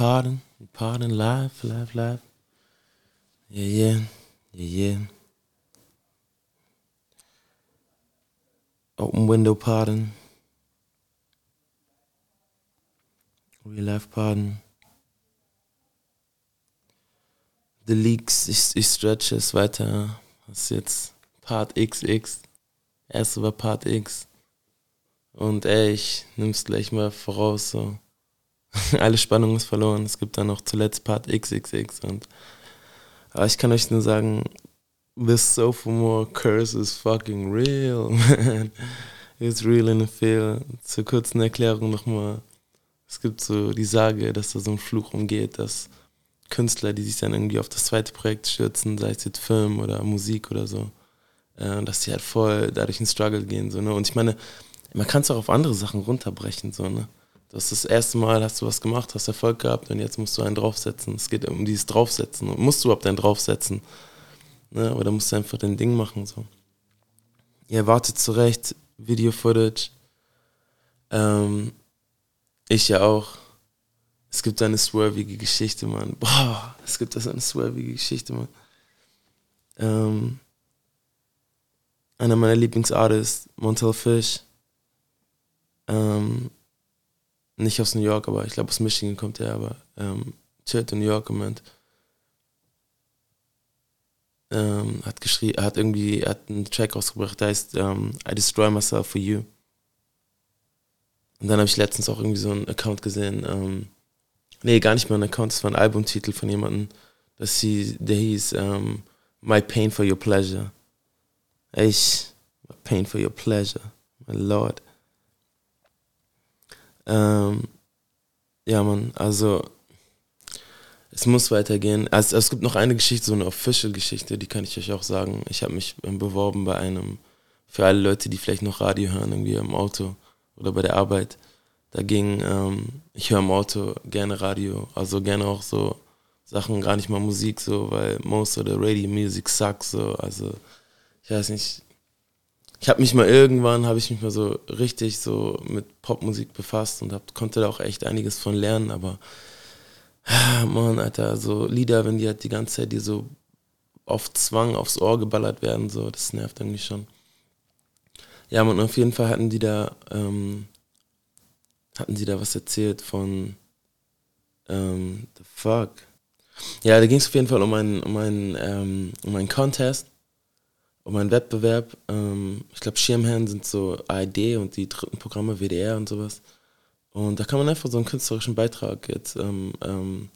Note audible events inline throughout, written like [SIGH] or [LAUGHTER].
pardon, we pardon live, live, live. Yeah, yeah, yeah, yeah. Open window pardon. Real life pardon. The Leaks, ich, ich stretche es weiter. Das ist jetzt Part XX. Erste war Part X. Und ey, ich nimm's gleich mal voraus, so. [LAUGHS] Alle Spannung ist verloren. Es gibt dann noch zuletzt Part XXX und aber ich kann euch nur sagen, this Sophomore curse is fucking real, [LAUGHS] man. It's real in the feel. Zur kurzen Erklärung nochmal. Es gibt so die Sage, dass da so ein Fluch umgeht, dass Künstler, die sich dann irgendwie auf das zweite Projekt stürzen, sei es jetzt Film oder Musik oder so, äh, dass die halt voll dadurch in Struggle gehen. So, ne? Und ich meine, man kann es auch auf andere Sachen runterbrechen. So, ne? Das ist das erste Mal, hast du was gemacht, hast Erfolg gehabt und jetzt musst du einen draufsetzen. Es geht um dieses Draufsetzen. Und musst du überhaupt einen draufsetzen? Ne? Oder musst du einfach dein Ding machen? So. Ihr erwartet zu Recht Video-Footage. Ähm, ich ja auch. Es gibt eine swervige Geschichte, Mann. Boah, es gibt das eine swervige Geschichte, Mann. Ähm, einer meiner Lieblingsartists, Montel Fish. Ähm, nicht aus New York, aber ich glaube aus Michigan kommt er, aber ähm, chillt in New York im Moment. Ähm, hat geschrieben, hat irgendwie, hat einen Track rausgebracht, der heißt ähm, I Destroy Myself for You. Und dann habe ich letztens auch irgendwie so einen Account gesehen, ähm, nee, gar nicht mal einen Account, das war ein Albumtitel von jemandem, das hieß, der hieß ähm, My Pain for Your Pleasure. Ich, My Pain for Your Pleasure, my Lord. Ähm, ja, man, also es muss weitergehen. Also, es gibt noch eine Geschichte, so eine Official-Geschichte, die kann ich euch auch sagen. Ich habe mich beworben bei einem, für alle Leute, die vielleicht noch Radio hören, irgendwie im Auto oder bei der Arbeit. Da ging, ähm, ich höre im Auto gerne Radio, also gerne auch so Sachen, gar nicht mal Musik, so, weil most of the radio music sucks, so, also ich weiß nicht, ich habe mich mal irgendwann, habe ich mich mal so richtig so mit Popmusik befasst und hab, konnte da auch echt einiges von lernen, aber ah, Mann, Alter, so Lieder, wenn die halt die ganze Zeit dir so auf Zwang aufs Ohr geballert werden, so, das nervt irgendwie schon. Ja, und auf jeden Fall hatten die da, ähm, hatten die da was erzählt von, ähm, the fuck. Ja, da ging es auf jeden Fall um einen, um einen, ähm, um einen Contest um einen Wettbewerb. Ähm, ich glaube, Schirmherren sind so ARD und die dritten Programme, WDR und sowas. Und da kann man einfach so einen künstlerischen Beitrag jetzt ähm, ähm,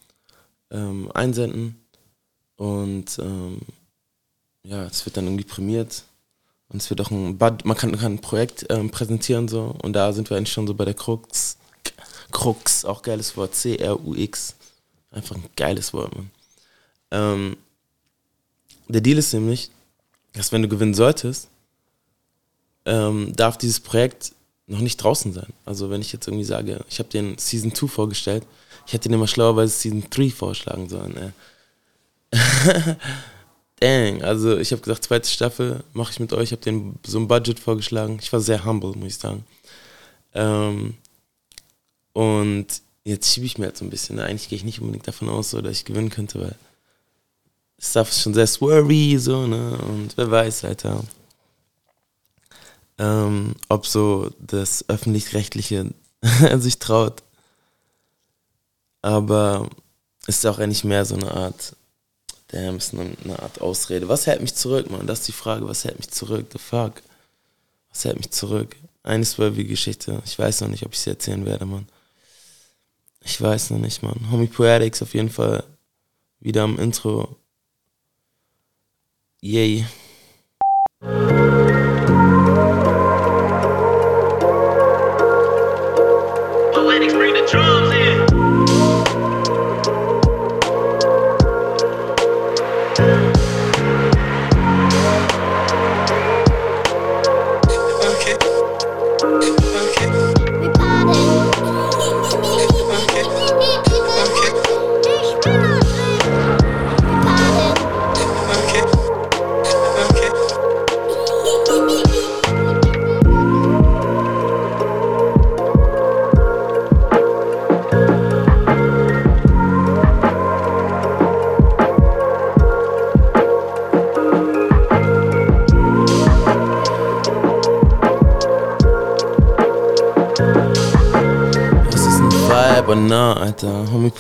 ähm einsenden. Und ähm, ja, es wird dann irgendwie prämiert. Und es wird auch ein, Bud man kann, kann ein Projekt ähm, präsentieren so. Und da sind wir eigentlich schon so bei der Krux. Krux, auch geiles Wort, C-R-U-X. Einfach ein geiles Wort, man. der Deal ist nämlich, dass wenn du gewinnen solltest, ähm, darf dieses Projekt noch nicht draußen sein. Also wenn ich jetzt irgendwie sage, ich habe den Season 2 vorgestellt, ich hätte den immer schlauerweise Season 3 vorschlagen sollen. [LAUGHS] Dang, also ich habe gesagt, zweite Staffel mache ich mit euch, habe den so ein Budget vorgeschlagen. Ich war sehr humble, muss ich sagen. Ähm, und jetzt schiebe ich mir halt so ein bisschen. Eigentlich gehe ich nicht unbedingt davon aus, so, dass ich gewinnen könnte, weil Stuff ist schon sehr swervy, so, ne? Und wer weiß, Alter. Ähm, ob so das Öffentlich-Rechtliche [LAUGHS] sich traut. Aber es ist auch eigentlich mehr so eine Art, damn, ist eine, eine Art Ausrede. Was hält mich zurück, man? Das ist die Frage, was hält mich zurück? The fuck? Was hält mich zurück? Eine swervy Geschichte. Ich weiß noch nicht, ob ich sie erzählen werde, man. Ich weiß noch nicht, man. Homie Poetics auf jeden Fall wieder am Intro Yay. Atlantic's bring the drum.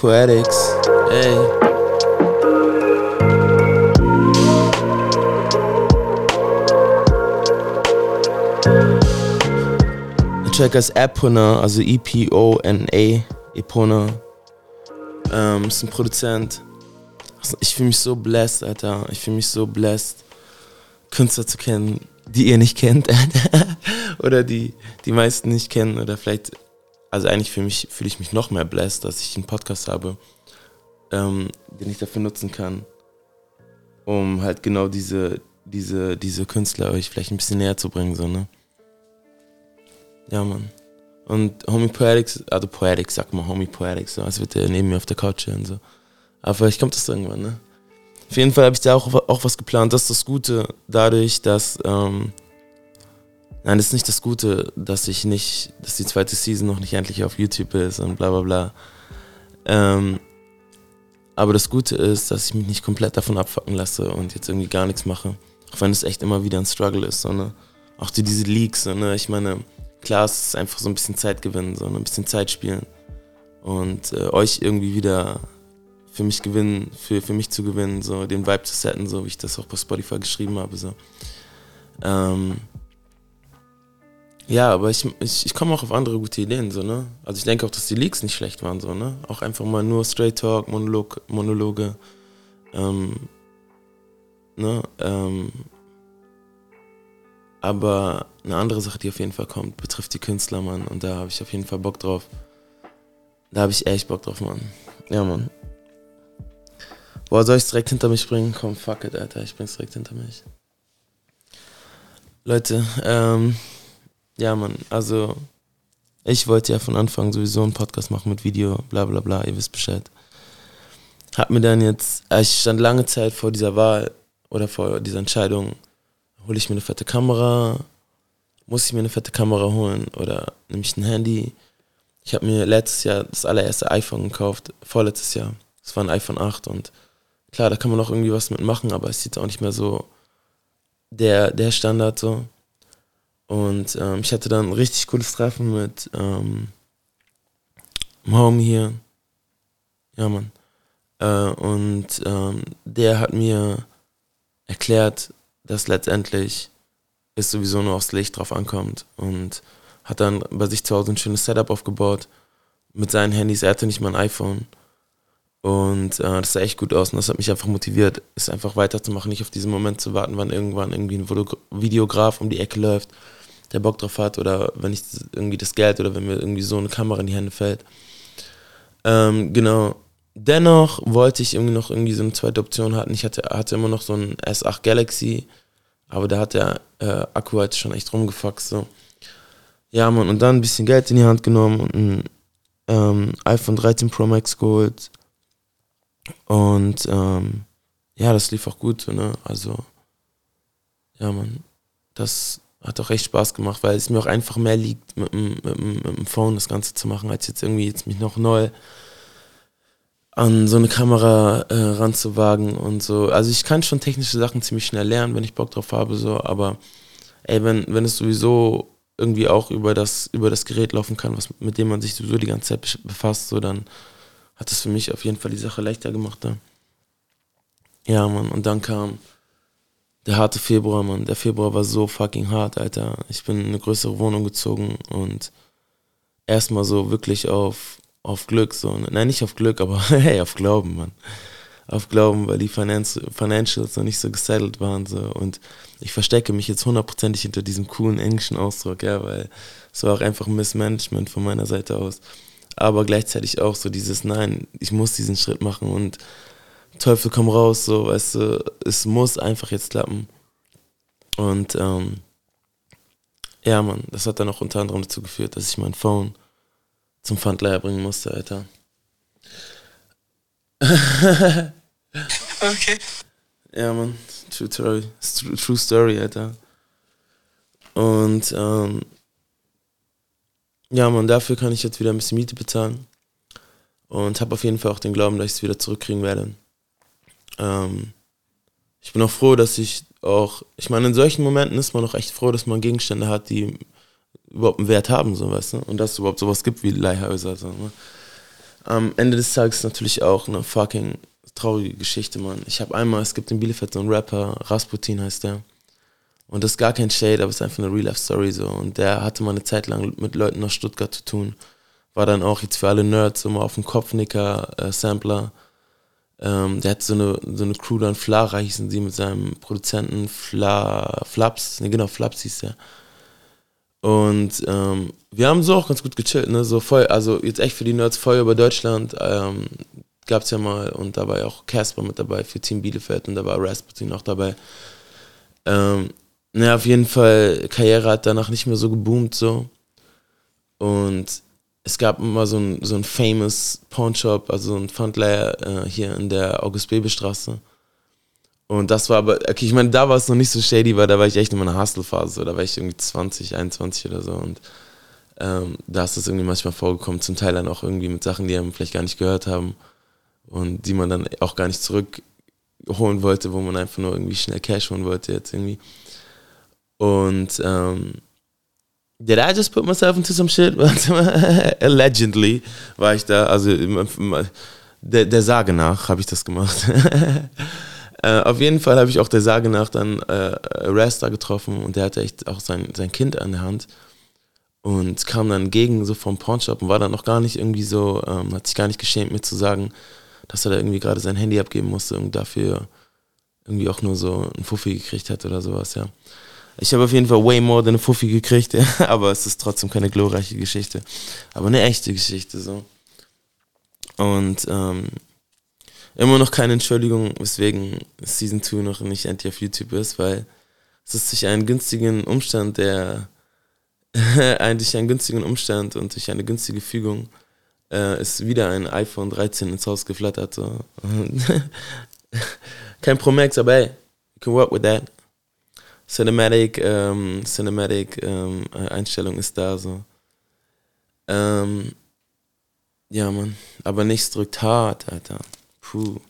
Poetics, ey. Der Track ist Epona, also E-P-O-N-A, Epona. Ähm, ist ein Produzent. Ich fühle mich so blessed, Alter. Ich fühle mich so blessed, Künstler zu kennen, die ihr nicht kennt. [LAUGHS] oder die die meisten nicht kennen. Oder vielleicht, also eigentlich fühle fühl ich mich noch mehr blessed, dass ich einen Podcast habe, ähm, den ich dafür nutzen kann, um halt genau diese, diese, diese Künstler euch vielleicht ein bisschen näher zu bringen. So, ne? Ja, Mann. Und Homie Poetics, also Poetics, sag mal Homie Poetics, so, als wird der neben mir auf der Couch stehen. So. Aber vielleicht kommt das irgendwann, ne? Auf jeden Fall habe ich da auch, auch was geplant. Das ist das Gute dadurch, dass. Ähm, nein, das ist nicht das Gute, dass ich nicht, dass die zweite Season noch nicht endlich auf YouTube ist und bla bla bla. Ähm, aber das Gute ist, dass ich mich nicht komplett davon abfacken lasse und jetzt irgendwie gar nichts mache. Auch wenn es echt immer wieder ein Struggle ist. So, ne? Auch die, diese Leaks, so, ne? ich meine, klar, es ist einfach so ein bisschen Zeit gewinnen, so, ne? ein bisschen Zeit spielen. Und äh, euch irgendwie wieder für mich gewinnen, für, für mich zu gewinnen, so den Vibe zu setten, so wie ich das auch bei Spotify geschrieben habe. So. Ähm, ja, aber ich, ich, ich komme auch auf andere gute Ideen, so, ne? Also ich denke auch, dass die Leaks nicht schlecht waren, so, ne? Auch einfach mal nur Straight Talk, Monolog, Monologe. Ähm, ne? Ähm, aber eine andere Sache, die auf jeden Fall kommt, betrifft die Künstler, Mann. Und da habe ich auf jeden Fall Bock drauf. Da habe ich echt Bock drauf, Mann. Ja, Mann. Boah, soll ich direkt hinter mich bringen? Komm, fuck it, Alter, ich bring's direkt hinter mich. Leute, ähm, ja, Mann, also ich wollte ja von Anfang sowieso einen Podcast machen mit Video, bla bla bla, ihr wisst Bescheid. Hab mir dann jetzt, äh, ich stand lange Zeit vor dieser Wahl oder vor dieser Entscheidung, hole ich mir eine fette Kamera, muss ich mir eine fette Kamera holen oder nehme ich ein Handy. Ich habe mir letztes Jahr das allererste iPhone gekauft, vorletztes Jahr. Das war ein iPhone 8 und Klar, da kann man auch irgendwie was mitmachen, aber es jetzt auch nicht mehr so der, der Standard so. Und ähm, ich hatte dann ein richtig cooles Treffen mit ähm, Homie hier. Ja, Mann. Äh, und ähm, der hat mir erklärt, dass letztendlich es sowieso nur aufs Licht drauf ankommt. Und hat dann bei sich zu Hause ein schönes Setup aufgebaut mit seinen Handys. Er hatte nicht mal ein iPhone. Und äh, das sah echt gut aus und das hat mich einfach motiviert, es einfach weiterzumachen, nicht auf diesen Moment zu warten, wann irgendwann irgendwie ein Videograf um die Ecke läuft, der Bock drauf hat oder wenn ich irgendwie das Geld oder wenn mir irgendwie so eine Kamera in die Hände fällt. Ähm, genau. Dennoch wollte ich irgendwie noch irgendwie so eine zweite Option hatten. Ich hatte, hatte immer noch so ein S8 Galaxy, aber da hat der äh, Akku halt schon echt rumgefuckt. So. Ja, man, und dann ein bisschen Geld in die Hand genommen und ein ähm, iPhone 13 Pro Max geholt und ähm, ja, das lief auch gut, ne? Also, ja, man, das hat auch echt Spaß gemacht, weil es mir auch einfach mehr liegt, mit dem, mit, mit dem Phone das Ganze zu machen, als jetzt irgendwie jetzt mich noch neu an so eine Kamera äh, ranzuwagen und so. Also ich kann schon technische Sachen ziemlich schnell lernen, wenn ich Bock drauf habe, so, aber ey, wenn, wenn es sowieso irgendwie auch über das, über das Gerät laufen kann, was, mit dem man sich sowieso die ganze Zeit befasst, so dann hat es für mich auf jeden Fall die Sache leichter gemacht. Ja, ja Mann. Und dann kam der harte Februar, Mann. Der Februar war so fucking hart, Alter. Ich bin in eine größere Wohnung gezogen und erstmal so wirklich auf, auf Glück, so. Nein, nicht auf Glück, aber [LAUGHS] hey, auf Glauben, Mann. Auf Glauben, weil die Financials noch nicht so gesettelt waren, so. Und ich verstecke mich jetzt hundertprozentig hinter diesem coolen englischen Ausdruck, ja, weil es war auch einfach ein Missmanagement von meiner Seite aus aber gleichzeitig auch so dieses Nein, ich muss diesen Schritt machen und Teufel komm raus, so, weißt du, es muss einfach jetzt klappen. Und ähm, ja, Mann, das hat dann auch unter anderem dazu geführt, dass ich mein Phone zum Pfandleiher bringen musste, Alter. [LAUGHS] okay. Ja, Mann, true story, true story, Alter. Und ähm, ja, man, dafür kann ich jetzt wieder ein bisschen Miete bezahlen. Und habe auf jeden Fall auch den Glauben, dass ich es wieder zurückkriegen werde. Ähm, ich bin auch froh, dass ich auch, ich meine, in solchen Momenten ist man auch echt froh, dass man Gegenstände hat, die überhaupt einen Wert haben, so weißt du, und dass es überhaupt sowas gibt wie Leihhäuser. So, ne? am Ende des Tages natürlich auch eine fucking traurige Geschichte, Mann. Ich habe einmal, es gibt in Bielefeld so einen Rapper, Rasputin heißt der. Und das ist gar kein Shade, aber es ist einfach eine Real-Life-Story so. Und der hatte mal eine Zeit lang mit Leuten aus Stuttgart zu tun. War dann auch jetzt für alle Nerds immer auf dem Kopfnicker-Sampler. Äh, ähm, der hat so eine, so eine Crew dann, Flara hießen sie mit seinem Produzenten Fla, Flaps, ne genau, Flaps hieß der. Und ähm, wir haben so auch ganz gut gechillt, ne? So voll, also jetzt echt für die Nerds Feuer über Deutschland ähm, gab es ja mal und da war ja auch Casper mit dabei für Team Bielefeld und da war Rasputin auch dabei. Ähm, naja, auf jeden Fall, Karriere hat danach nicht mehr so geboomt so. Und es gab immer so ein, so ein famous Pawnshop, also so ein Fundlayer äh, hier in der August-Bebel-Straße. Und das war aber, okay, ich meine, da war es noch nicht so shady, weil da war ich echt in meiner Hustle-Phase. Da war ich irgendwie 20, 21 oder so. Und ähm, da ist es irgendwie manchmal vorgekommen, zum Teil dann auch irgendwie mit Sachen, die einem vielleicht gar nicht gehört haben und die man dann auch gar nicht zurückholen wollte, wo man einfach nur irgendwie schnell Cash holen wollte jetzt irgendwie. Und ähm, did I just put myself into some shit? [LAUGHS] Allegedly war ich da, also der, der Sage nach habe ich das gemacht. [LAUGHS] äh, auf jeden Fall habe ich auch der Sage nach dann äh, Rasta getroffen und der hatte echt auch sein, sein Kind an der Hand und kam dann entgegen so vom Pawnshop und war dann noch gar nicht irgendwie so, ähm, hat sich gar nicht geschämt mir zu sagen, dass er da irgendwie gerade sein Handy abgeben musste und dafür irgendwie auch nur so einen Fuffi gekriegt hat oder sowas, ja. Ich habe auf jeden Fall way more than eine Fuffi gekriegt, [LAUGHS] aber es ist trotzdem keine glorreiche Geschichte. Aber eine echte Geschichte, so. Und ähm, immer noch keine Entschuldigung, weswegen Season 2 noch nicht endlich auf YouTube ist, weil es ist durch einen günstigen Umstand, der [LAUGHS] eigentlich einen günstigen Umstand und durch eine günstige Fügung äh, ist wieder ein iPhone 13 ins Haus geflattert. So. [LAUGHS] Kein Pro Max, aber hey, you can work with that. Cinematic, ähm, Cinematic ähm, Einstellung ist da so. Ähm, ja, Mann. Aber nichts drückt hart, Alter. Puh.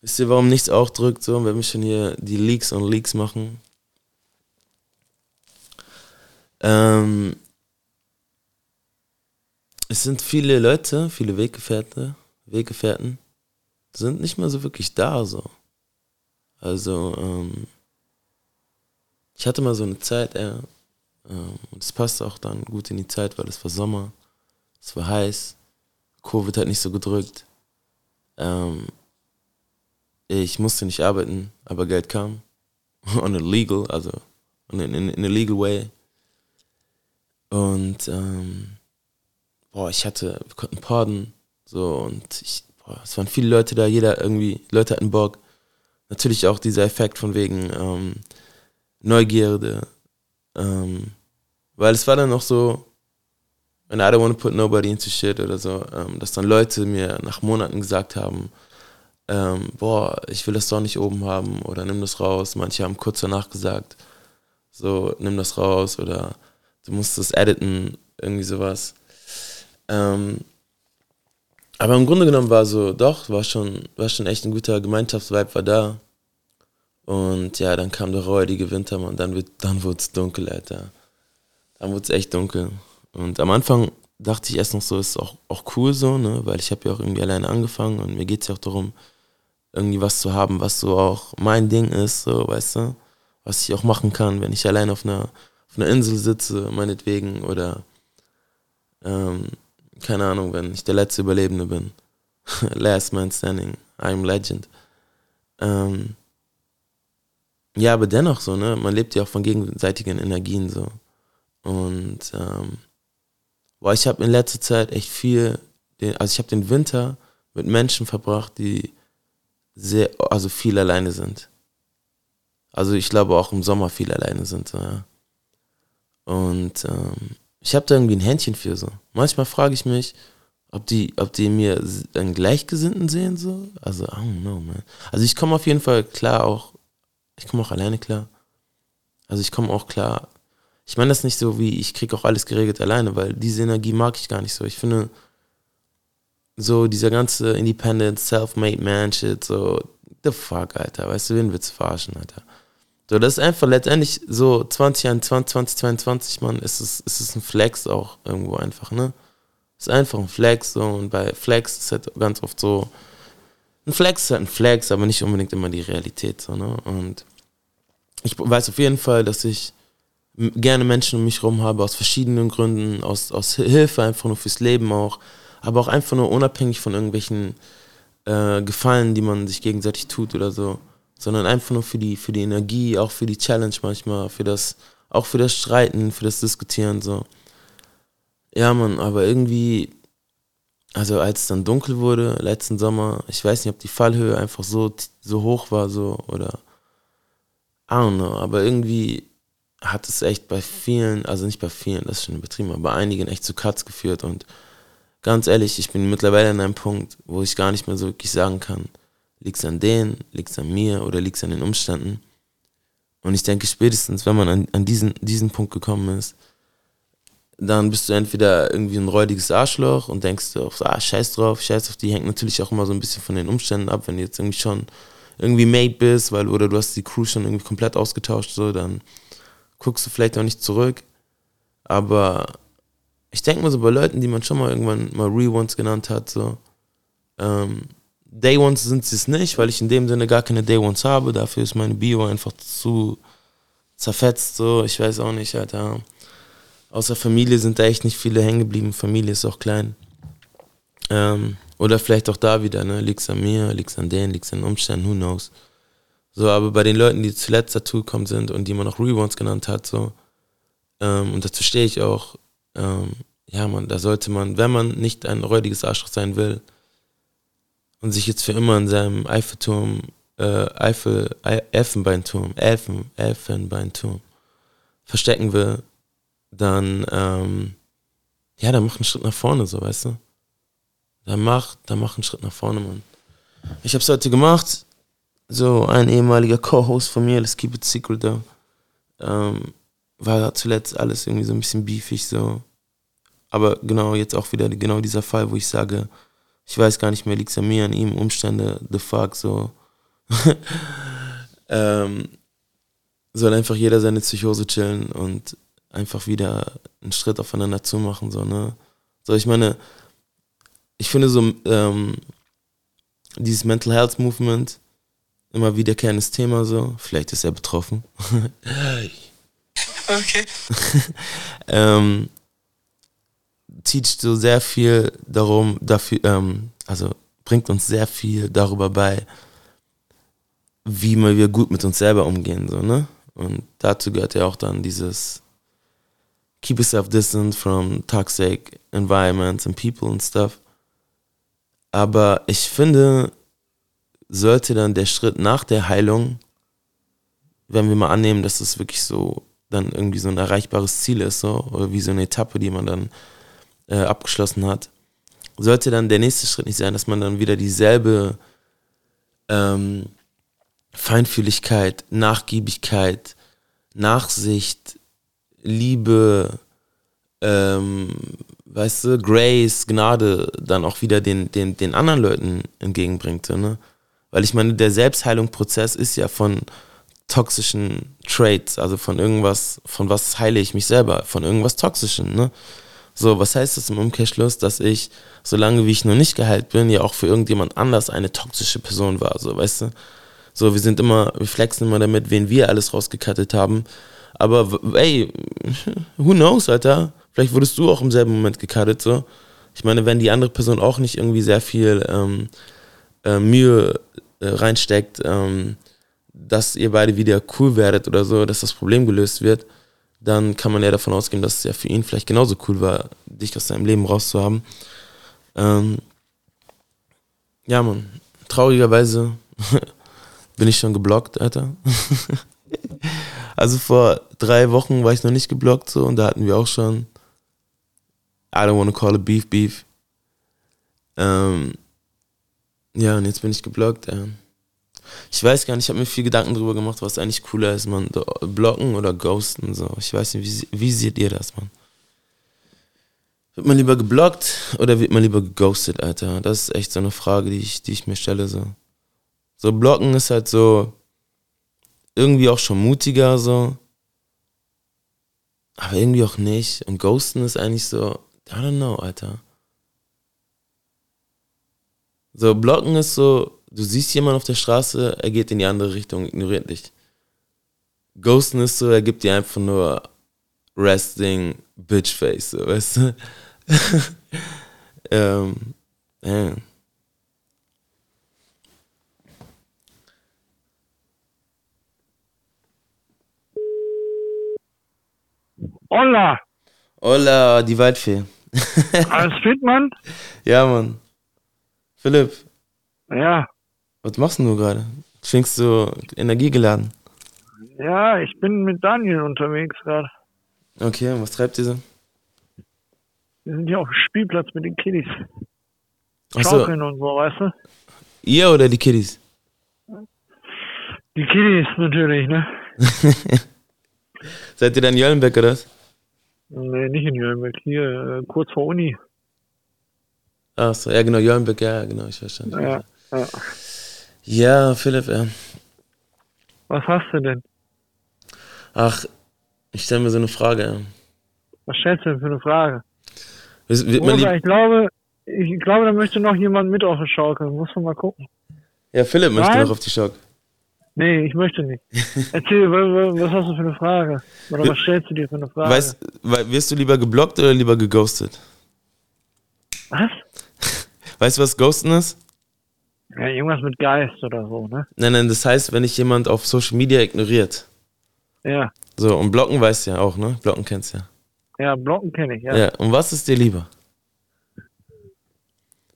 Wisst ihr, warum nichts auch drückt, so, wenn wir schon hier die Leaks und Leaks machen? Ähm, es sind viele Leute, viele Weggefährte, Weggefährten, sind nicht mehr so wirklich da, so. Also, ähm, ich hatte mal so eine Zeit, ja, ähm, und es passte auch dann gut in die Zeit, weil es war Sommer, es war heiß, Covid hat nicht so gedrückt. Ähm, ich musste nicht arbeiten, aber Geld kam. [LAUGHS] On a legal, also in, in, in a legal way. Und ähm, boah, ich hatte, wir konnten porden, so und ich, boah, es waren viele Leute da, jeder irgendwie, Leute hatten Bock. Natürlich auch dieser Effekt von wegen ähm, Neugierde, ähm, weil es war dann auch so, and I don't want to put nobody into shit oder so, ähm, dass dann Leute mir nach Monaten gesagt haben, ähm, boah, ich will das doch nicht oben haben oder nimm das raus. Manche haben kurz danach gesagt, so, nimm das raus oder du musst das editen, irgendwie sowas. Ähm, aber im Grunde genommen war so, doch, war schon, war schon echt ein guter Gemeinschaftsvibe war da. Und ja, dann kam der räudige Winter, man, dann, wird, dann wurde es dunkel, Alter. Dann wurde es echt dunkel. Und am Anfang dachte ich erst noch so, ist auch, auch cool so, ne, weil ich habe ja auch irgendwie alleine angefangen und mir geht es ja auch darum, irgendwie was zu haben, was so auch mein Ding ist, so, weißt du, was ich auch machen kann, wenn ich allein auf einer, auf einer Insel sitze, meinetwegen, oder ähm, keine Ahnung, wenn ich der letzte Überlebende bin. [LAUGHS] Last man standing, I'm legend. Ähm, ja, aber dennoch so, ne? Man lebt ja auch von gegenseitigen Energien so. Und ähm, boah, ich habe in letzter Zeit echt viel, also ich habe den Winter mit Menschen verbracht, die sehr, also viel alleine sind. Also ich glaube auch im Sommer viel alleine sind. So, ja. Und ähm, ich habe da irgendwie ein Händchen für so. Manchmal frage ich mich, ob die, ob die mir einen Gleichgesinnten sehen so. Also, I don't know, man. Also ich komme auf jeden Fall klar auch, ich komme auch alleine klar. Also ich komme auch klar. Ich meine das nicht so wie, ich kriege auch alles geregelt alleine, weil diese Energie mag ich gar nicht so. Ich finde, so dieser ganze Independent, Self-Made Man-Shit, so, the fuck, Alter. Weißt du, wen willst du verarschen, Alter? So, das ist einfach letztendlich so 2021, 2022, Mann, ist es, ist es ein Flex auch irgendwo einfach, ne? ist einfach ein Flex so und bei Flex ist halt ganz oft so, ein Flex halt ein Flex, aber nicht unbedingt immer die Realität so, ne? Und ich weiß auf jeden Fall, dass ich gerne Menschen um mich herum habe, aus verschiedenen Gründen, aus, aus Hilfe, einfach nur fürs Leben auch, aber auch einfach nur unabhängig von irgendwelchen äh, Gefallen, die man sich gegenseitig tut oder so, sondern einfach nur für die, für die Energie, auch für die Challenge manchmal, für das, auch für das Streiten, für das Diskutieren, so. Ja, Mann, aber irgendwie, also als es dann dunkel wurde, letzten Sommer, ich weiß nicht, ob die Fallhöhe einfach so, so hoch war, so, oder, I don't know, aber irgendwie hat es echt bei vielen, also nicht bei vielen, das ist schon übertrieben, aber bei einigen echt zu Cuts geführt und ganz ehrlich, ich bin mittlerweile an einem Punkt, wo ich gar nicht mehr so wirklich sagen kann, liegt es an denen, liegt es an mir oder liegt es an den Umständen. Und ich denke, spätestens, wenn man an, an diesen, diesen Punkt gekommen ist, dann bist du entweder irgendwie ein räudiges Arschloch und denkst du, ah, scheiß drauf, scheiß auf die, hängt natürlich auch immer so ein bisschen von den Umständen ab, wenn du jetzt irgendwie schon irgendwie made bist, weil, oder du hast die Crew schon irgendwie komplett ausgetauscht, so, dann guckst du vielleicht auch nicht zurück. Aber ich denke mal so bei Leuten, die man schon mal irgendwann mal Re-Ones genannt hat, so, ähm, Day Ones sind sie es nicht, weil ich in dem Sinne gar keine Day Ones habe. Dafür ist meine Bio einfach zu zerfetzt, so. Ich weiß auch nicht, Alter. Außer Familie sind da echt nicht viele hängen geblieben. Familie ist auch klein. Ähm, oder vielleicht auch da wieder, ne? Liegt's an mir, liegt's an denen, liegt's an den Umständen, who knows. So, aber bei den Leuten, die zuletzt dazu gekommen sind und die man auch Rewands genannt hat, so, ähm, und dazu stehe ich auch, ähm, ja, man, da sollte man, wenn man nicht ein räudiges Arschloch sein will und sich jetzt für immer in seinem Eiffelturm, äh, Eifel, Elfenbeinturm, Elfen, Elfenbeinturm verstecken will, dann, ähm, ja, dann mach einen Schritt nach vorne, so, weißt du? Dann mach, dann mach einen Schritt nach vorne, Mann. Ich hab's heute gemacht, so ein ehemaliger Co-Host von mir, Let's Keep It Secret, da, ähm, war zuletzt alles irgendwie so ein bisschen beefig, so. Aber genau, jetzt auch wieder genau dieser Fall, wo ich sage, ich weiß gar nicht mehr, liegt es an mir, an ihm, Umstände, the fuck, so. [LAUGHS] ähm, soll einfach jeder seine Psychose chillen und einfach wieder einen Schritt aufeinander zu machen, so, ne. So, ich meine, ich finde so, ähm, dieses Mental Health Movement, immer wiederkehrendes Thema so. Vielleicht ist er betroffen. [LAUGHS] okay. [LAUGHS] ähm, teacht so sehr viel darum, dafür, ähm, also bringt uns sehr viel darüber bei, wie wir gut mit uns selber umgehen, so, ne? Und dazu gehört ja auch dann dieses Keep yourself distant from toxic environments and people and stuff. Aber ich finde, sollte dann der Schritt nach der Heilung, wenn wir mal annehmen, dass das wirklich so dann irgendwie so ein erreichbares Ziel ist, so, oder wie so eine Etappe, die man dann äh, abgeschlossen hat, sollte dann der nächste Schritt nicht sein, dass man dann wieder dieselbe ähm, Feinfühligkeit, Nachgiebigkeit, Nachsicht, Liebe, ähm, weißt du, Grace, Gnade dann auch wieder den, den, den anderen Leuten entgegenbringt. Ne? Weil ich meine, der Selbstheilungsprozess ist ja von toxischen Traits, also von irgendwas, von was heile ich mich selber, von irgendwas Toxischen, ne? So, was heißt das im Umkehrschluss, dass ich, solange wie ich noch nicht geheilt bin, ja auch für irgendjemand anders eine toxische Person war, so, weißt du? So, wir sind immer, wir flexen immer damit, wen wir alles rausgekattet haben. Aber, ey, [LAUGHS] who knows, Alter? Vielleicht wurdest du auch im selben Moment gekattet, so. Ich meine, wenn die andere Person auch nicht irgendwie sehr viel ähm, äh, Mühe äh, reinsteckt, ähm, dass ihr beide wieder cool werdet oder so, dass das Problem gelöst wird, dann kann man ja davon ausgehen, dass es ja für ihn vielleicht genauso cool war, dich aus seinem Leben rauszuhaben. Ähm, ja, man, traurigerweise [LAUGHS] bin ich schon geblockt, Alter. [LAUGHS] also vor drei Wochen war ich noch nicht geblockt so und da hatten wir auch schon I don't wanna call it beef beef. Ähm, ja, und jetzt bin ich geblockt. Ja. Ich weiß gar nicht, ich habe mir viel Gedanken darüber gemacht, was eigentlich cooler ist, man. Blocken oder ghosten, so. Ich weiß nicht, wie, wie seht ihr das, man? Wird man lieber geblockt oder wird man lieber geghostet, Alter? Das ist echt so eine Frage, die ich, die ich mir stelle, so. So, blocken ist halt so irgendwie auch schon mutiger so. Aber irgendwie auch nicht. Und Ghosten ist eigentlich so, I don't know, Alter. So, Blocken ist so, du siehst jemanden auf der Straße, er geht in die andere Richtung, ignoriert dich. Ghosten ist so, er gibt dir einfach nur Resting Bitchface, so, weißt du? [LAUGHS] ähm, man. Hola, Hola, die Waldfee. [LAUGHS] alles fit, Mann? Ja, Mann. Philipp, Ja, was machst denn du gerade? Klingst du energiegeladen? ja, ich bin mit Daniel unterwegs gerade. Okay, und was treibt ihr so? Wir sind hier auf dem Spielplatz mit den Kiddies. Schaukeln und so, weißt du? ihr oder die Kiddies? Die Kiddies natürlich, ne? [LAUGHS] Seid ihr dann Jöllenbeck oder was? Nee, nicht in Nürnberg, hier, äh, kurz vor Uni. Achso, ja genau, Jöllenbeck, ja genau, ich verstehe. Ja, ja. Ja, Philipp, ja. Was hast du denn? Ach, ich stelle mir so eine Frage. ja. Was stellst du denn für eine Frage? Wird man Oder ich glaube, ich glaube, da möchte noch jemand mit auf die Schaukel. Muss man mal gucken. Ja, Philipp möchte Nein. noch auf die Schock. Nee, ich möchte nicht. [LAUGHS] Erzähl, wa- wa- was hast du für eine Frage? Oder was stellst du dir für eine Frage? Weißt, wei- wirst du lieber geblockt oder lieber geghostet? was? [LAUGHS] Weißt du, was Ghosten ist? Ja, irgendwas mit Geist oder so, ne? Nein, nein, das heißt, wenn dich jemand auf Social Media ignoriert. Ja. So, und blocken weißt du ja auch, ne? Blocken kennst du ja. Ja, Blocken kenne ich, ja. Ja, und was ist dir lieber?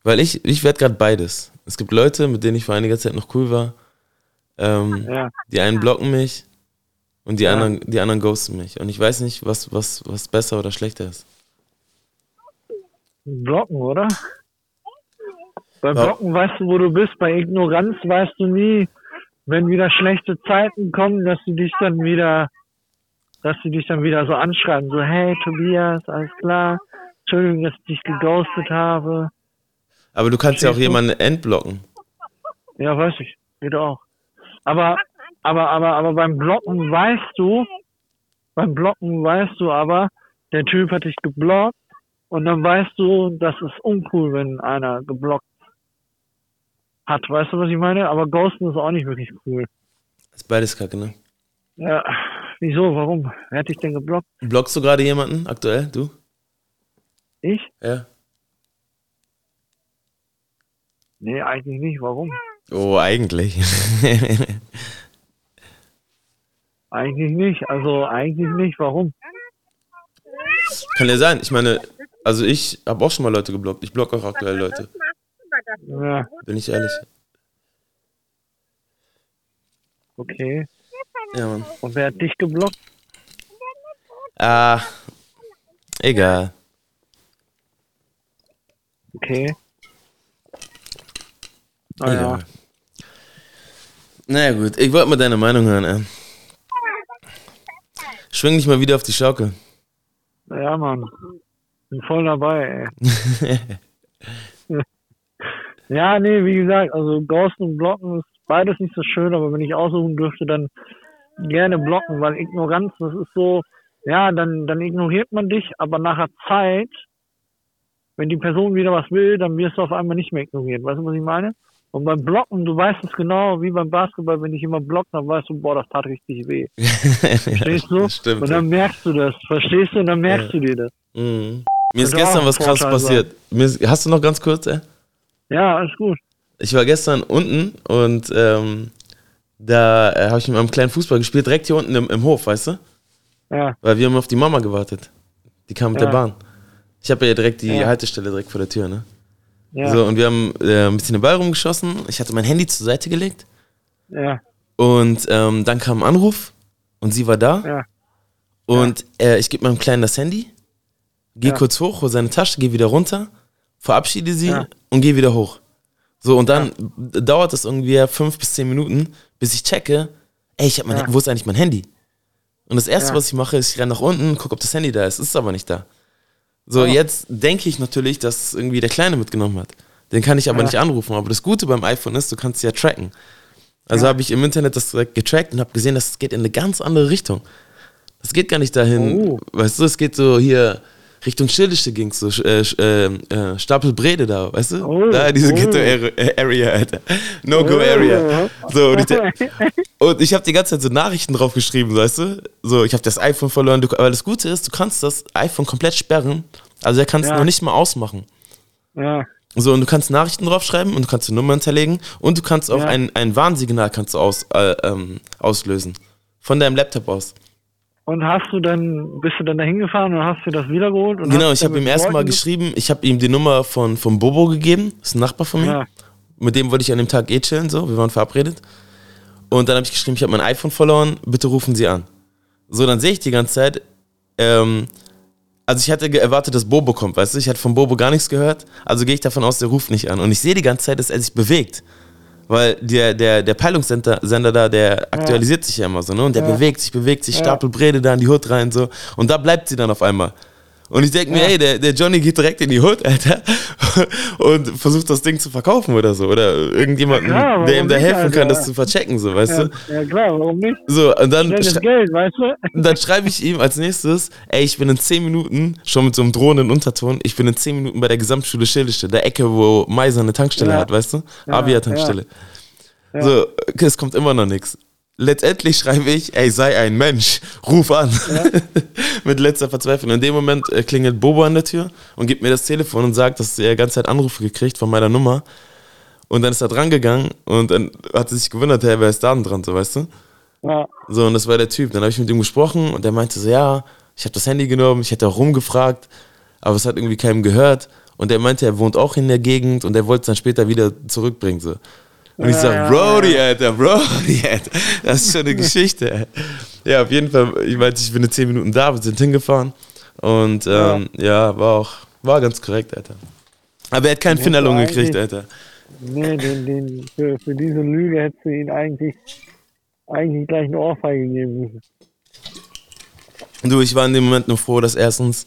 Weil ich, ich werde gerade beides. Es gibt Leute, mit denen ich vor einiger Zeit noch cool war. Ähm, Ja. Die einen blocken mich und die, Ja. anderen, die anderen ghosten mich. Und ich weiß nicht, was, was, was besser oder schlechter ist. Blocken, oder? Bei. Blocken weißt du, wo du bist. Bei Ignoranz weißt du nie, wenn wieder schlechte Zeiten kommen, dass sie dich dann wieder, dass sie dich dann wieder so anschreiben. So, hey Tobias, alles klar. Entschuldigung, dass ich dich geghostet habe. Aber du kannst ja auch Verstehst jemanden entblocken. Ja, weiß ich. Geht auch. Aber, aber, aber, aber beim Blocken weißt du, beim Blocken weißt du aber, der Typ hat dich geblockt und dann weißt du, das ist uncool, wenn einer geblockt hat. Weißt du, was ich meine? Aber Ghosten ist auch nicht wirklich cool. Ist beides kacke, ne? Ja, wieso? Warum? Wer hat dich denn geblockt? Blockst du gerade jemanden aktuell? Du? Ich? Ja. Nee, eigentlich nicht. Warum? Oh, eigentlich. [LAUGHS] Eigentlich nicht. Also eigentlich nicht. Warum? Kann ja sein. Ich meine, also ich habe auch schon mal Leute geblockt. Ich blocke auch aktuell Leute. Ja, Bin ich ehrlich. okay. Ja, Mann. Und wer hat dich geblockt? Ah, egal. Okay. Naja. Egal. Naja, gut. Ich wollte mal deine Meinung hören, ey. Schwing dich mal wieder auf die Schaukel. Ja, Mann. Bin voll dabei, ey. [LAUGHS] ja, nee, wie gesagt, also Ghosten und Blocken ist beides nicht so schön, aber wenn ich aussuchen dürfte, dann gerne blocken, weil Ignoranz, das ist so, ja, dann, dann ignoriert man dich, aber nachher Zeit, wenn die Person wieder was will, dann wirst du auf einmal nicht mehr ignoriert. Weißt du, was ich meine? Und beim Blocken, du weißt es genau, wie beim Basketball, wenn ich immer blockt, dann weißt du, boah, das tat richtig weh. [LAUGHS] Verstehst du? Das stimmt. Und dann merkst du das. Verstehst du? Und dann merkst du dir das. Mhm. Mir ist gestern was krass Vorteil passiert. Ist, hast du noch ganz kurz, ey? Ja, alles gut. Ich war gestern unten und ähm, da äh, habe ich mit meinem kleinen Fußball gespielt, direkt hier unten im, im Hof, weißt du? Ja, Weil wir haben auf die Mama gewartet. Die kam mit Ja. der Bahn. Ich habe ja direkt die Ja. Haltestelle direkt vor der Tür, ne? Ja, So, und wir haben äh, ein bisschen den Ball rumgeschossen. Ich hatte mein Handy zur Seite gelegt. ja, Und ähm, dann kam ein Anruf und sie war da. ja, Und äh, ich gebe meinem Kleinen das Handy, gehe kurz hoch, hol seine Tasche, gehe wieder runter, verabschiede sie und gehe wieder hoch. So, und dann dauert es irgendwie fünf bis zehn Minuten, bis ich checke, ey, ich hab mein, wo ist eigentlich mein Handy? Und das erste, was ich mache, ist, ich renne nach unten, gucke, ob das Handy da ist. Es ist aber nicht da. So, Ja. jetzt denke ich natürlich, dass irgendwie der Kleine mitgenommen hat. Den kann ich aber Ja. nicht anrufen. Aber das Gute beim iPhone ist, du kannst ja tracken. Also Ja. habe ich im Internet das direkt getrackt und habe gesehen, dass es geht in eine ganz andere Richtung. Das geht gar nicht dahin. Oh. Weißt du, es geht so hier Richtung Schildische ging es so, äh, äh, äh, Stapelbrede da, weißt du? Oh, da, diese oh. Ghetto-Area, Alter. No-Go-Area. Oh. So, und ich, [LAUGHS] und ich habe die ganze Zeit so Nachrichten drauf geschrieben, weißt du? So, ich habe das iPhone verloren, du, aber das Gute ist, du kannst das iPhone komplett sperren, also er kann es ja. noch nicht mal ausmachen. Ja. So, und du kannst Nachrichten draufschreiben und du kannst die Nummer hinterlegen und du kannst auch ja. ein, ein Warnsignal kannst du aus, äh, ähm, auslösen. Von deinem Laptop aus. Und hast du dann, bist du dann da hingefahren und hast du das wiedergeholt? genau, ich habe ihm erstmal geschrieben, ich habe ihm die Nummer von, von Bobo gegeben, das ist ein Nachbar von mir. Ja. Mit dem wollte ich an dem Tag eh chillen, so, wir waren verabredet. Und dann habe ich geschrieben, ich habe mein iPhone verloren, bitte rufen Sie an. So, dann sehe ich die ganze Zeit, ähm, also ich hatte erwartet, dass Bobo kommt, weißt du? Ich hatte von Bobo gar nichts gehört. Also gehe ich davon aus, der ruft nicht an. Und ich sehe die ganze Zeit, dass er sich bewegt. Weil der, der, der Peilungssender Sender da, der aktualisiert ja. sich ja immer so, ne? Und der ja. bewegt sich, bewegt sich, stapelt Brede da in die Hut rein so. Und da bleibt sie dann auf einmal. Und ich denke mir, ey, der, der Johnny geht direkt in die Hood, Alter, [LAUGHS] und versucht das Ding zu verkaufen oder so. Oder irgendjemanden, ja, der ihm da helfen nicht, kann, das zu verchecken, so, weißt ja, du? Ja, klar, warum nicht? So, und dann, Geld, weißt du? dann schreibe ich ihm als nächstes, ey, ich bin in 10 Minuten, schon mit so einem drohenden Unterton, ich bin in 10 Minuten bei der Gesamtschule Schildische, der Ecke, wo Meiser eine Tankstelle ja. hat, weißt du? Avia-Tankstelle. So, es kommt immer noch nichts. Letztendlich schreibe ich, ey, sei ein Mensch, ruf an. Ja. [LAUGHS] Mit letzter Verzweiflung. In dem Moment äh, klingelt Bobo an der Tür und gibt mir das Telefon und sagt, dass er die ganze Zeit Anrufe gekriegt von meiner Nummer. Und dann ist er dran gegangen und dann hat er sich gewundert, hey, wer ist da denn dran, so weißt du? Ja. So, und das war der Typ. Dann habe ich mit ihm gesprochen und der meinte so, ja, ich habe das Handy genommen, ich hätte auch rumgefragt, aber es hat irgendwie keinem gehört. Und er meinte, er wohnt auch in der Gegend und er wollte es dann später wieder zurückbringen. So. Und ich sag, Brody, Alter, Brody, [LAUGHS] Alter. Das ist schon eine Geschichte. Ja, auf jeden Fall, ich meinte, ich bin in 10 Minuten da, wir sind hingefahren. Und ähm, ja. war auch, war ganz korrekt, Alter. Aber er hat keinen Finderlung gekriegt, Alter. Nee, den, den, für, für diese Lüge hättest du ihn eigentlich, eigentlich gleich eine Ohrfeige geben müssen. Du, ich war in dem Moment nur froh, dass erstens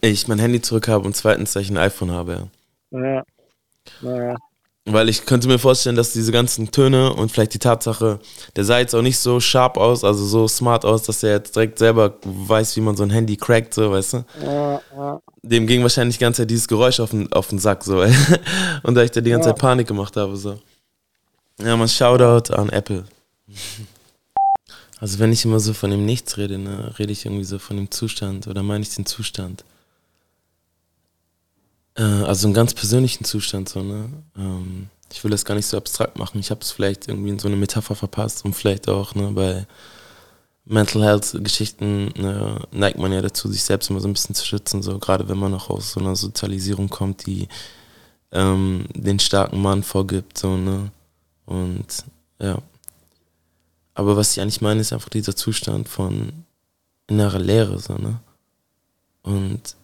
ich mein Handy zurück habe und zweitens, dass ich ein iPhone habe, ja. Ja. Naja. Weil ich könnte mir vorstellen, dass diese ganzen Töne und vielleicht die Tatsache, der sah jetzt auch nicht so sharp aus, also so smart aus, dass er jetzt direkt selber weiß, wie man so ein Handy crackt, so, weißt du? Ja, ja. Dem ging wahrscheinlich die ganze Zeit dieses Geräusch auf den, auf den Sack, so. [LAUGHS] Und da ich da die ganze ja. Zeit Panik gemacht habe, so. Ja, man Shoutout an Apple. [LAUGHS] Also wenn ich immer so von dem Nichts rede, ne, rede ich irgendwie so von dem Zustand oder meine ich den Zustand. Äh, also einen ganz persönlichen Zustand, so, ne? Ähm, ich will das gar nicht so abstrakt machen. Ich habe es vielleicht irgendwie in so eine Metapher verpasst und vielleicht auch ne, bei Mental Health Geschichten ne, neigt man ja dazu, sich selbst immer so ein bisschen zu schützen, so gerade wenn man auch aus so einer Sozialisierung kommt, die ähm, den starken Mann vorgibt, so, ne? Und ja. Aber was ich eigentlich meine, ist einfach dieser Zustand von innerer Leere, so, ne? Und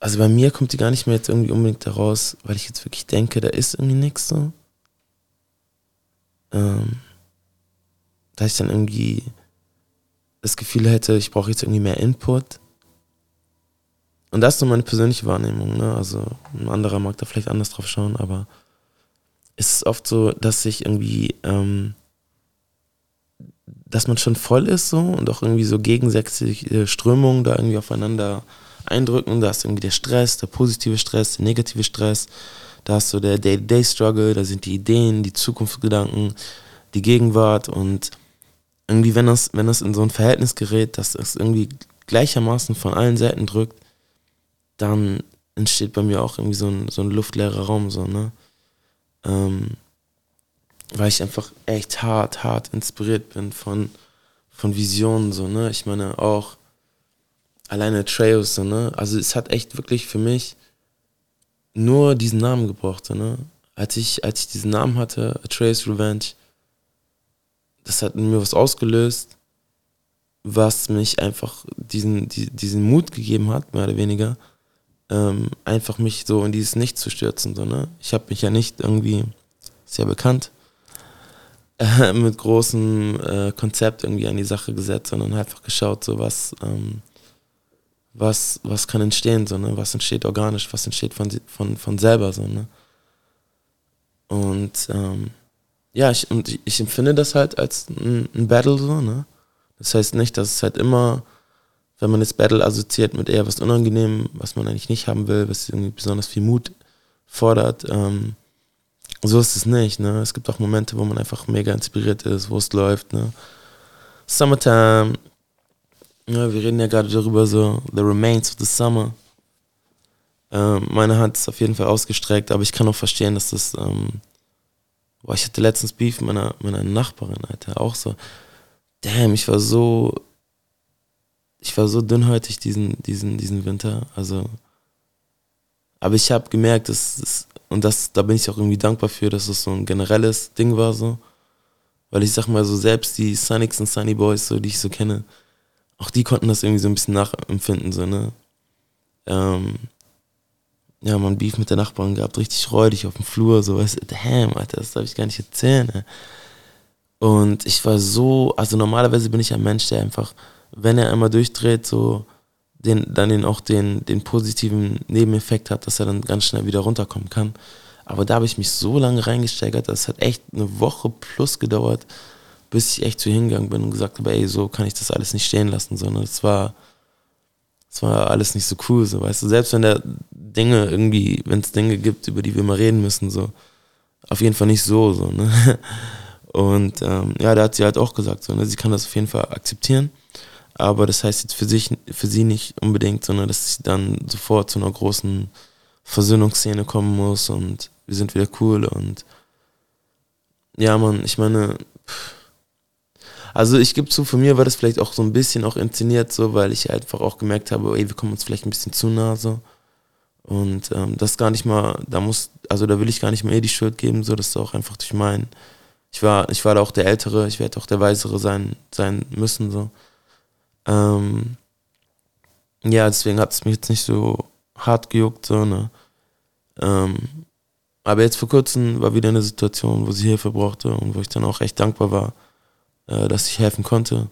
also bei mir kommt die gar nicht mehr jetzt irgendwie unbedingt daraus, weil ich jetzt wirklich denke, da ist irgendwie nichts so. Ähm, da ich dann irgendwie das Gefühl hätte, ich brauche jetzt irgendwie mehr Input. Und das ist nur meine persönliche Wahrnehmung, ne? Also ein anderer mag da vielleicht anders drauf schauen, aber es ist oft so, dass ich irgendwie ähm, dass man schon voll ist so und auch irgendwie so gegensätzliche Strömungen da irgendwie aufeinander eindrücken. Da ist irgendwie der Stress, der positive Stress, der negative Stress. Da hast du der Day-to-Day-Struggle, da sind die Ideen, die Zukunftsgedanken, die Gegenwart und irgendwie, wenn das, wenn das in so ein Verhältnis gerät, dass es irgendwie gleichermaßen von allen Seiten drückt, dann entsteht bei mir auch irgendwie so ein, so ein luftleerer Raum, so, ne? Ähm, weil ich einfach echt hart, hart inspiriert bin von, von Visionen, so, ne? Ich meine auch alleine Trails, so, ne? Also es hat echt wirklich für mich nur diesen Namen gebraucht, so, ne? Als ich, als ich diesen Namen hatte, Trails Revenge, das hat in mir was ausgelöst, was mich einfach diesen, die, diesen Mut gegeben hat, mehr oder weniger, ähm, einfach mich so in dieses Nichts zu stürzen, so, ne? Ich habe mich ja nicht irgendwie, sehr bekannt, äh, [LAUGHS] mit großem äh, Konzept irgendwie an die Sache gesetzt, sondern einfach geschaut, so was, ähm, was, was kann entstehen, so, ne? was entsteht organisch, was entsteht von, von, von selber, so, ne? Und ähm, ja, ich, und ich empfinde das halt als ein, ein Battle, so, ne? Das heißt nicht, dass es halt immer, wenn man jetzt Battle assoziiert mit eher was Unangenehm, was man eigentlich nicht haben will, was irgendwie besonders viel Mut fordert, ähm, so ist es nicht. Ne? Es gibt auch Momente, wo man einfach mega inspiriert ist, wo es läuft. Ne? Summertime. Ja, wir reden ja gerade darüber, so The Remains of the Summer. Ähm, meine Hand ist auf jeden Fall ausgestreckt, aber ich kann auch verstehen, dass das. Ähm, boah, ich hatte letztens Beef mit meiner, meiner Nachbarin, Alter. Auch so. Damn, ich war so. Ich war so dünnhäutig diesen, diesen, diesen Winter. Also. Aber ich habe gemerkt, dass, dass und das, da bin ich auch irgendwie dankbar für, dass es so ein generelles Ding war, so. Weil ich sag mal so, selbst die Sonics und Sunny Boys, so, die ich so kenne, auch die konnten das irgendwie so ein bisschen nachempfinden, so, ne. Ähm, ja, man Beef mit der Nachbarin gehabt, richtig räudig auf dem Flur, so, weißt du, damn, Alter, das darf ich gar nicht erzählen, ey. Und ich war so, also normalerweise bin ich ein Mensch, der einfach, wenn er einmal durchdreht, so, den, dann den auch den, den positiven Nebeneffekt hat, dass er dann ganz schnell wieder runterkommen kann. Aber da habe ich mich so lange reingesteigert, das hat echt eine Woche plus gedauert, bis ich echt zu hingegangen bin und gesagt habe, ey, so kann ich das alles nicht stehen lassen, sondern es war, es war alles nicht so cool, so, weißt du, selbst wenn der Dinge irgendwie, wenn es Dinge gibt, über die wir mal reden müssen, so, auf jeden Fall nicht so, so, ne. [LAUGHS] Und ähm, ja, da hat sie halt auch gesagt, so, ne, sie kann das auf jeden Fall akzeptieren aber das heißt jetzt für sich, für sie nicht unbedingt, sondern dass sie dann sofort zu einer großen Versöhnungsszene kommen muss und wir sind wieder cool und ja, man, ich meine, also ich gebe zu, von mir war das vielleicht auch so ein bisschen auch inszeniert, so, weil ich einfach auch gemerkt habe, ey, wir kommen uns vielleicht ein bisschen zu nah, so. Und ähm, das gar nicht mal, da muss, also da will ich gar nicht mehr eh die Schuld geben, so, das ist auch einfach durch meinen, ich war, ich war da auch der Ältere, ich werde auch der Weisere sein, sein müssen, so. Ähm, ja, deswegen hat es mich jetzt nicht so hart gejuckt, so, ne? Ähm, aber jetzt vor kurzem war wieder eine Situation, wo sie Hilfe brauchte und wo ich dann auch echt dankbar war, äh, dass ich helfen konnte.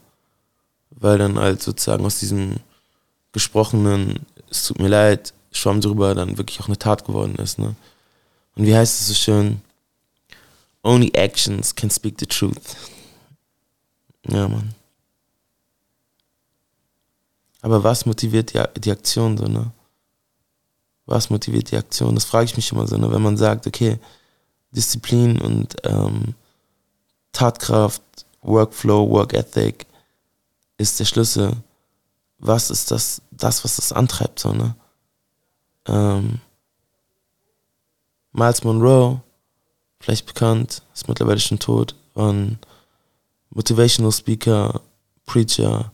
Weil dann halt sozusagen aus diesem gesprochenen, es tut mir leid, schwamm drüber, dann wirklich auch eine Tat geworden ist, ne? Und wie heißt es so schön? Only actions can speak the truth. Ja, Mann. Aber was motiviert die, die Aktion so, ne? Was motiviert die Aktion? Das frage ich mich immer so, ne? Wenn man sagt, okay, Disziplin und ähm, Tatkraft, Workflow, Work Ethic ist der Schlüssel. Was ist das, das was das antreibt, so, ne? Ähm, Miles Monroe, vielleicht bekannt, ist mittlerweile schon tot, war ein Motivational Speaker, Preacher,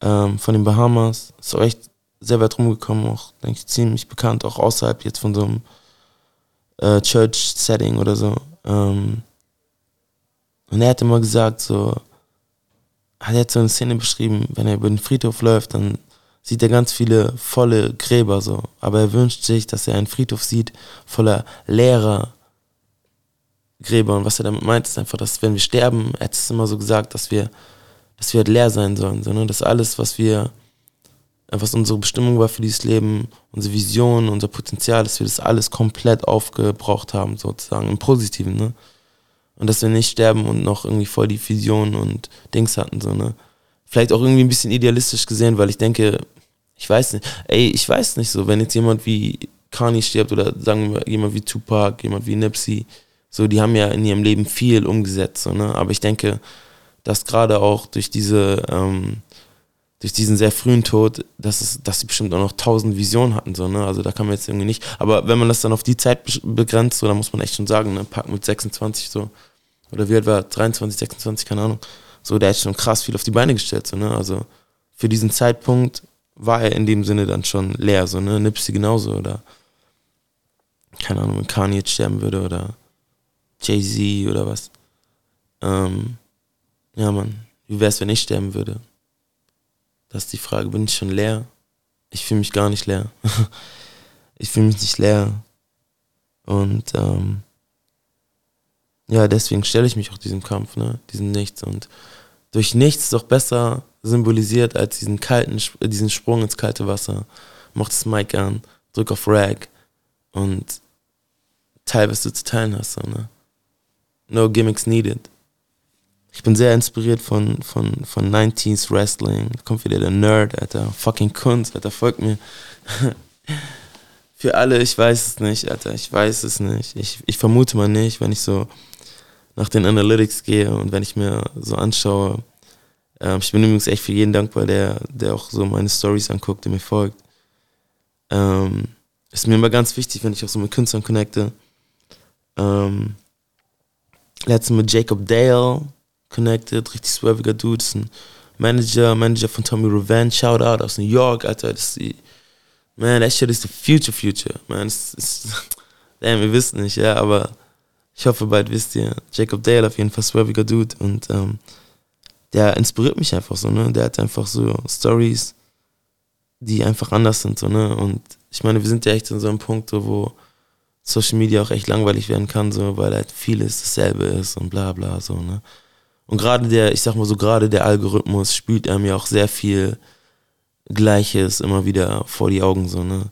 ähm, von den Bahamas. Ist auch echt sehr weit rumgekommen, auch, denke ich, ziemlich bekannt, auch außerhalb jetzt von so einem äh, Church-Setting oder so. Ähm, und er hat immer gesagt, so, hat er so eine Szene beschrieben, wenn er über den Friedhof läuft, dann sieht er ganz viele volle Gräber so. Aber er wünscht sich, dass er einen Friedhof sieht voller leerer Gräber. Und was er damit meint, ist einfach, dass wenn wir sterben, er hat es immer so gesagt, dass wir dass wir halt leer sein sollen, sondern dass alles, was wir, was unsere Bestimmung war für dieses Leben, unsere Vision, unser Potenzial, dass wir das alles komplett aufgebraucht haben, sozusagen, im Positiven, ne? Und dass wir nicht sterben und noch irgendwie voll die Vision und Dings hatten, so, ne? Vielleicht auch irgendwie ein bisschen idealistisch gesehen, weil ich denke, ich weiß nicht, ey, ich weiß nicht so, wenn jetzt jemand wie Kanye stirbt oder sagen wir jemand wie Tupac, jemand wie Nipsey, so, die haben ja in ihrem Leben viel umgesetzt, so, ne? Aber ich denke, dass gerade auch durch diese, ähm, durch diesen sehr frühen Tod, dass, es, dass sie bestimmt auch noch tausend Visionen hatten, so, ne? Also da kann man jetzt irgendwie nicht. Aber wenn man das dann auf die Zeit begrenzt, so, dann muss man echt schon sagen, ne, Pack mit 26 so, oder wie alt war 23, 26, keine Ahnung. So, der hat schon krass viel auf die Beine gestellt, so, ne? Also für diesen Zeitpunkt war er in dem Sinne dann schon leer, so, ne? Nipsey genauso, oder keine Ahnung, wenn Kanye jetzt sterben würde oder Jay-Z oder was. Ähm, ja, Mann. Wie wäre es, wenn ich sterben würde? Das ist die Frage. Bin ich schon leer? Ich fühle mich gar nicht leer. [LAUGHS] ich fühle mich nicht leer. Und ähm, ja, deswegen stelle ich mich auch diesem Kampf, ne? Diesem Nichts. Und durch Nichts ist doch besser symbolisiert als diesen kalten, diesen Sprung ins kalte Wasser. Mach das Mic an, drück auf Rag und teil, was du zu teilen hast, so, ne? No gimmicks needed. Ich bin sehr inspiriert von, von, von 90s Wrestling. Da kommt wieder der Nerd, Alter. Fucking Kunst, Alter, folgt mir. [LAUGHS] Für alle, ich weiß es nicht, Alter. Ich weiß es nicht. Ich, ich vermute mal nicht, wenn ich so nach den Analytics gehe und wenn ich mir so anschaue. Ähm, ich bin übrigens echt für jeden dankbar, der, der auch so meine Stories anguckt, der mir folgt. Ähm, ist mir immer ganz wichtig, wenn ich auch so mit Künstlern connecte. Ähm, letztens mit Jacob Dale connected, richtig swerviger Dude, ist ein Manager, Manager von Tommy Revenge, shout out aus New York, Alter, das ist die, man, that shit is the future future, man, es ist, damn, ihr wisst nicht, ja, aber ich hoffe, bald wisst ihr, Jacob Dale auf jeden Fall swerviger Dude und ähm, der inspiriert mich einfach so, ne, der hat einfach so Stories, die einfach anders sind, so, ne, und ich meine, wir sind ja echt in so einem Punkt, wo Social Media auch echt langweilig werden kann, so, weil halt vieles dasselbe ist und bla bla, so, ne. Und gerade der, ich sag mal so, gerade der Algorithmus spielt einem ja auch sehr viel Gleiches immer wieder vor die Augen, so, ne.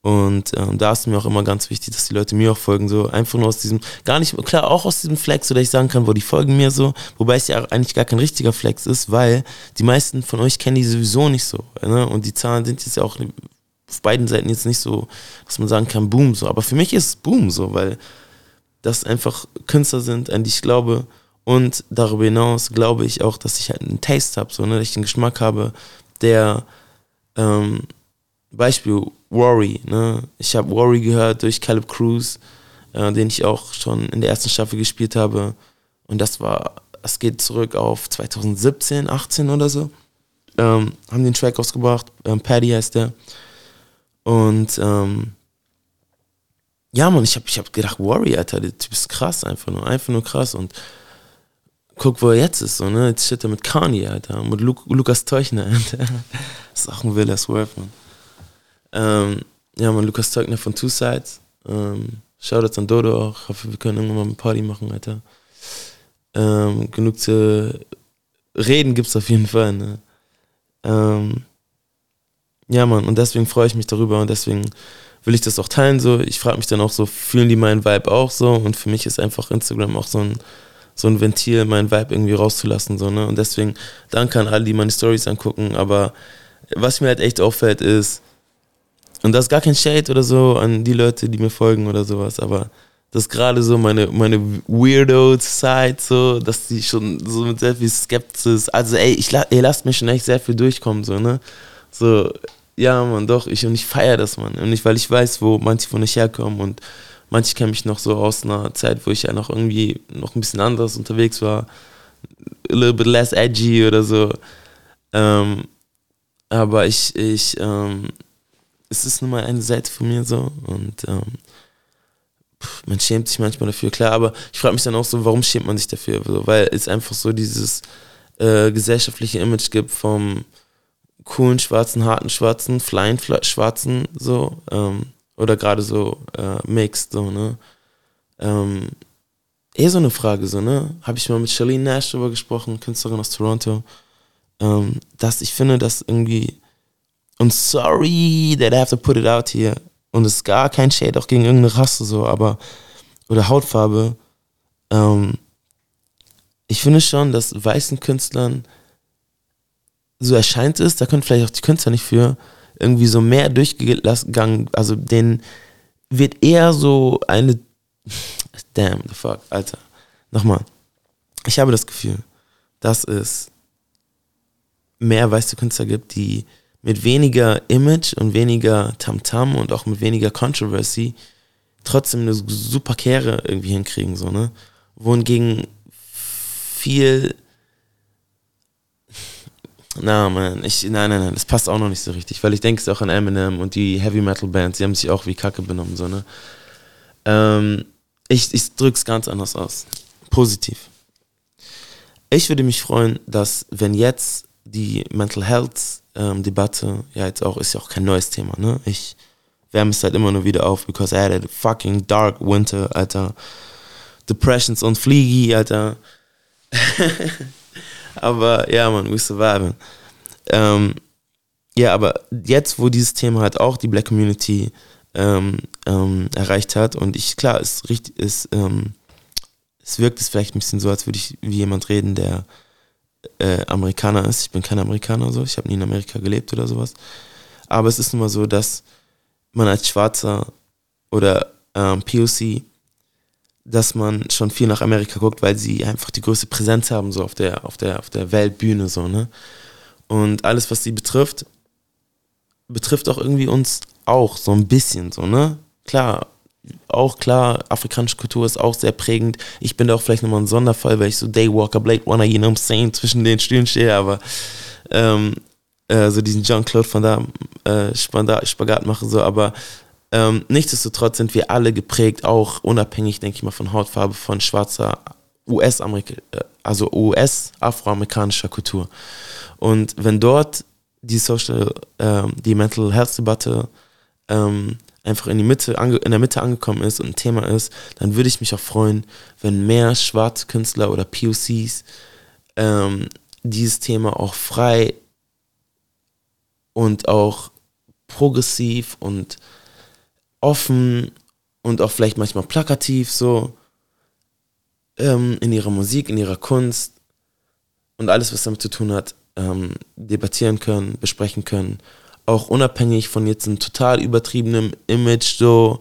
Und ähm, da ist mir auch immer ganz wichtig, dass die Leute mir auch folgen, so einfach nur aus diesem, gar nicht, klar, auch aus diesem Flex, dass ich sagen kann, wo die folgen mir so, wobei es ja eigentlich gar kein richtiger Flex ist, weil die meisten von euch kennen die sowieso nicht so, ne? Und die Zahlen sind jetzt ja auch auf beiden Seiten jetzt nicht so, dass man sagen kann, Boom, so. Aber für mich ist es Boom, so, weil das einfach Künstler sind, an die ich glaube. Und darüber hinaus glaube ich auch, dass ich halt einen Taste habe, so, ne, dass ich einen Geschmack habe, der, ähm, Beispiel Worry, ne? Ich habe Worry gehört durch Caleb Cruz, äh, den ich auch schon in der ersten Staffel gespielt habe. Und das war, es geht zurück auf 2017, 18 oder so. Ähm, haben den Track ausgebracht, ähm, Paddy heißt der. Und ähm, ja, man, ich habe ich hab gedacht, Worry, Alter, der Typ ist krass, einfach nur, einfach nur krass. Und guck, wo er jetzt ist, so, ne? Jetzt steht er mit Kanye, Alter, mit Lu Lukas Teuchner, [LAUGHS] Alter. Das ist auch ein wilder Swerve, man. Ähm, ja, man, Lukas Teugner von Two Sides. Ähm, Shoutouts an Dodo auch. Ich hoffe, wir können irgendwann mal eine Party machen, Alter. Ähm, genug zu reden gibt's auf jeden Fall, ne? Ähm, ja, Mann, und deswegen freue ich mich darüber und deswegen will ich das auch teilen. So, ich frage mich dann auch so, fühlen die meinen Vibe auch so? Und für mich ist einfach Instagram auch so ein, so ein Ventil, meinen Vibe irgendwie rauszulassen. So, ne? Und deswegen danke an alle, die meine Stories angucken. Aber was mir halt echt auffällt, ist, und das ist gar kein Shade oder so an die Leute, die mir folgen oder sowas, aber das ist gerade so meine, meine Weirdo-Side, so, dass die schon so mit sehr viel Skepsis, also ey, ich, ihr lasst mir schon echt sehr viel durchkommen, so, ne? So, ja, man, doch, ich, und ich feiere das, man. Und nicht, weil ich weiß, wo manche von euch herkommen und manche kennen mich noch so aus einer Zeit, wo ich ja noch irgendwie noch ein bisschen anders unterwegs war. A little bit less edgy oder so. Ähm, aber ich, ich, ähm, es ist nun mal eine Seite von mir so und ähm, pff, man schämt sich manchmal dafür, klar, aber ich frage mich dann auch so, warum schämt man sich dafür? So, weil es einfach so dieses äh, gesellschaftliche Image gibt vom coolen, schwarzen, harten, schwarzen, flying, schwarzen, so, ähm, oder gerade so äh, mixed, so, ne? Ähm, eher so eine Frage, so, ne? Habe ich mal mit Charlene Nash darüber gesprochen, Künstlerin aus Toronto, ähm, dass ich finde, dass irgendwie, und sorry that I have to put it out here, und es ist gar kein Shade auch gegen irgendeine Rasse, so, aber, oder Hautfarbe, ähm, ich finde schon, dass weißen Künstlern so erscheint es, da können vielleicht auch die Künstler nicht für, irgendwie so mehr durchgegangen, also denen wird eher so eine, damn, the fuck, Alter, nochmal, ich habe das Gefühl, dass es mehr weiße Künstler gibt, die mit weniger Image und weniger Tamtam -Tam und auch mit weniger Controversy trotzdem eine super Kehre irgendwie hinkriegen, so, ne? Wohingegen viel na, man, ich, nein, nein, nein, das passt auch noch nicht so richtig, weil ich denke es auch an Eminem und die Heavy Metal Bands, die haben sich auch wie Kacke benommen, so, ne? Ähm, ich, ich drück's ganz anders aus. Positiv. Ich würde mich freuen, dass, wenn jetzt die Mental Health ähm, Debatte, ja, jetzt auch, ist ja auch kein neues Thema, ne? Ich wärme es halt immer nur wieder auf, because I had a fucking dark winter, Alter. Depressions und Fliegi, Alter. [LAUGHS] aber ja, man, we surviving. Ähm, ja, aber jetzt, wo dieses Thema halt auch die Black Community ähm, ähm, erreicht hat und ich, klar, ist richtig, ist, ähm, es wirkt es vielleicht ein bisschen so, als würde ich wie jemand reden, der äh, Amerikaner ist. Ich bin kein Amerikaner so, ich habe nie in Amerika gelebt oder sowas. Aber es ist nun mal so, dass man als Schwarzer oder ähm, POC, dass man schon viel nach Amerika guckt, weil sie einfach die größte Präsenz haben, so auf der, auf der, auf der Weltbühne, so, ne? Und alles, was sie betrifft, betrifft auch irgendwie uns auch so ein bisschen, so, ne? Klar, auch klar, afrikanische Kultur ist auch sehr prägend. Ich bin da auch vielleicht nochmal ein Sonderfall, weil ich so Daywalker, Blade Runner, you know I'm saying, zwischen den Stühlen stehe, aber ähm, äh, so diesen Jean-Claude von da äh, Spagat mache, so, aber ähm, nichtsdestotrotz sind wir alle geprägt, auch unabhängig, denke ich mal, von Hautfarbe, von schwarzer US-Amerika, äh, also US-afroamerikanischer Kultur. Und wenn dort die Social, ähm, die Mental Health Debatte ähm, einfach in, die Mitte, in der Mitte angekommen ist und ein Thema ist, dann würde ich mich auch freuen, wenn mehr schwarze Künstler oder POCs ähm, dieses Thema auch frei und auch progressiv und offen und auch vielleicht manchmal plakativ so ähm, in ihrer Musik, in ihrer Kunst und alles, was damit zu tun hat, ähm, debattieren können, besprechen können. Auch unabhängig von jetzt einem total übertriebenen Image, so,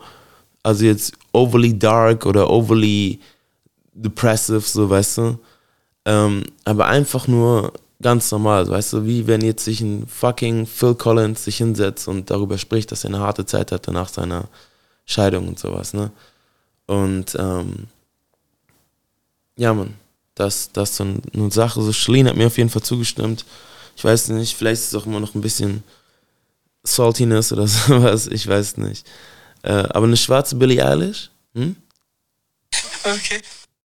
also jetzt overly dark oder overly depressive, so weißt du. Ähm, aber einfach nur ganz normal, weißt du, wie wenn jetzt sich ein fucking Phil Collins sich hinsetzt und darüber spricht, dass er eine harte Zeit hatte nach seiner Scheidung und sowas, ne? Und ähm, ja, man, das, das ist so eine Sache. So, Schlien hat mir auf jeden Fall zugestimmt. Ich weiß nicht, vielleicht ist es auch immer noch ein bisschen Saltiness oder [LAUGHS] sowas, ich weiß nicht. Äh, aber eine schwarze Billie Eilish? Hm? Okay.